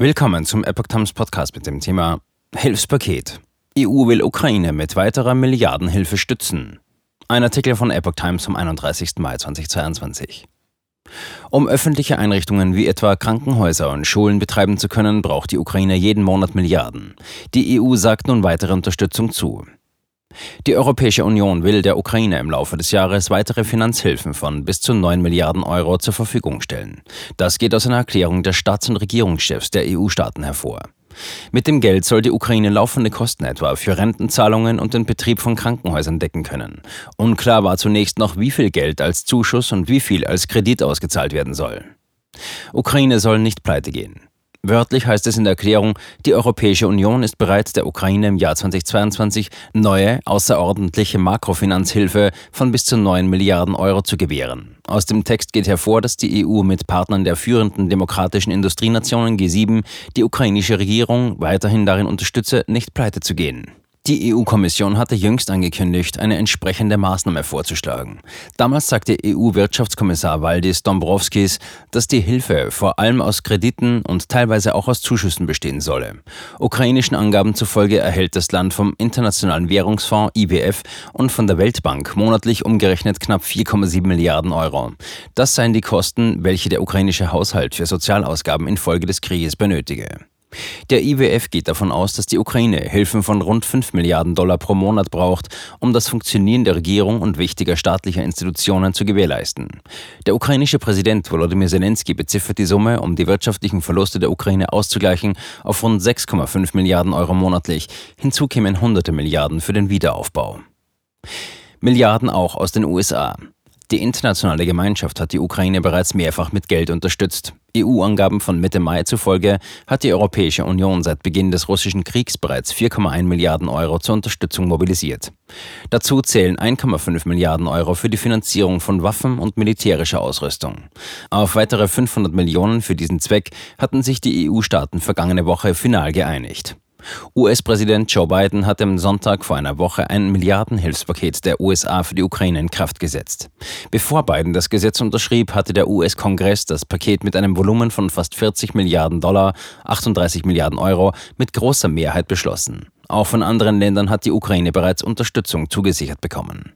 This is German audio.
Willkommen zum Epoch Times Podcast mit dem Thema Hilfspaket. EU will Ukraine mit weiterer Milliardenhilfe stützen. Ein Artikel von Epoch Times vom 31. Mai 2022. Um öffentliche Einrichtungen wie etwa Krankenhäuser und Schulen betreiben zu können, braucht die Ukraine jeden Monat Milliarden. Die EU sagt nun weitere Unterstützung zu. Die Europäische Union will der Ukraine im Laufe des Jahres weitere Finanzhilfen von bis zu 9 Milliarden Euro zur Verfügung stellen. Das geht aus einer Erklärung der Staats- und Regierungschefs der EU-Staaten hervor. Mit dem Geld soll die Ukraine laufende Kosten etwa für Rentenzahlungen und den Betrieb von Krankenhäusern decken können. Unklar war zunächst noch, wie viel Geld als Zuschuss und wie viel als Kredit ausgezahlt werden soll. Ukraine soll nicht pleite gehen. Wörtlich heißt es in der Erklärung, die Europäische Union ist bereit, der Ukraine im Jahr 2022 neue, außerordentliche Makrofinanzhilfe von bis zu 9 Milliarden Euro zu gewähren. Aus dem Text geht hervor, dass die EU mit Partnern der führenden demokratischen Industrienationen G7 die ukrainische Regierung weiterhin darin unterstütze, nicht pleite zu gehen. Die EU-Kommission hatte jüngst angekündigt, eine entsprechende Maßnahme vorzuschlagen. Damals sagte EU-Wirtschaftskommissar Valdis Dombrovskis, dass die Hilfe vor allem aus Krediten und teilweise auch aus Zuschüssen bestehen solle. Ukrainischen Angaben zufolge erhält das Land vom Internationalen Währungsfonds IWF und von der Weltbank monatlich umgerechnet knapp 4,7 Milliarden Euro. Das seien die Kosten, welche der ukrainische Haushalt für Sozialausgaben infolge des Krieges benötige. Der IWF geht davon aus, dass die Ukraine Hilfen von rund 5 Milliarden Dollar pro Monat braucht, um das Funktionieren der Regierung und wichtiger staatlicher Institutionen zu gewährleisten. Der ukrainische Präsident Volodymyr Zelensky beziffert die Summe, um die wirtschaftlichen Verluste der Ukraine auszugleichen, auf rund 6,5 Milliarden Euro monatlich. Hinzu kämen hunderte Milliarden für den Wiederaufbau. Milliarden auch aus den USA. Die internationale Gemeinschaft hat die Ukraine bereits mehrfach mit Geld unterstützt. EU-Angaben von Mitte Mai zufolge hat die Europäische Union seit Beginn des russischen Kriegs bereits 4,1 Milliarden Euro zur Unterstützung mobilisiert. Dazu zählen 1,5 Milliarden Euro für die Finanzierung von Waffen und militärischer Ausrüstung. Auf weitere 500 Millionen für diesen Zweck hatten sich die EU-Staaten vergangene Woche final geeinigt. US-Präsident Joe Biden hat am Sonntag vor einer Woche ein Milliardenhilfspaket der USA für die Ukraine in Kraft gesetzt. Bevor Biden das Gesetz unterschrieb, hatte der US-Kongress das Paket mit einem Volumen von fast 40 Milliarden Dollar, 38 Milliarden Euro, mit großer Mehrheit beschlossen. Auch von anderen Ländern hat die Ukraine bereits Unterstützung zugesichert bekommen.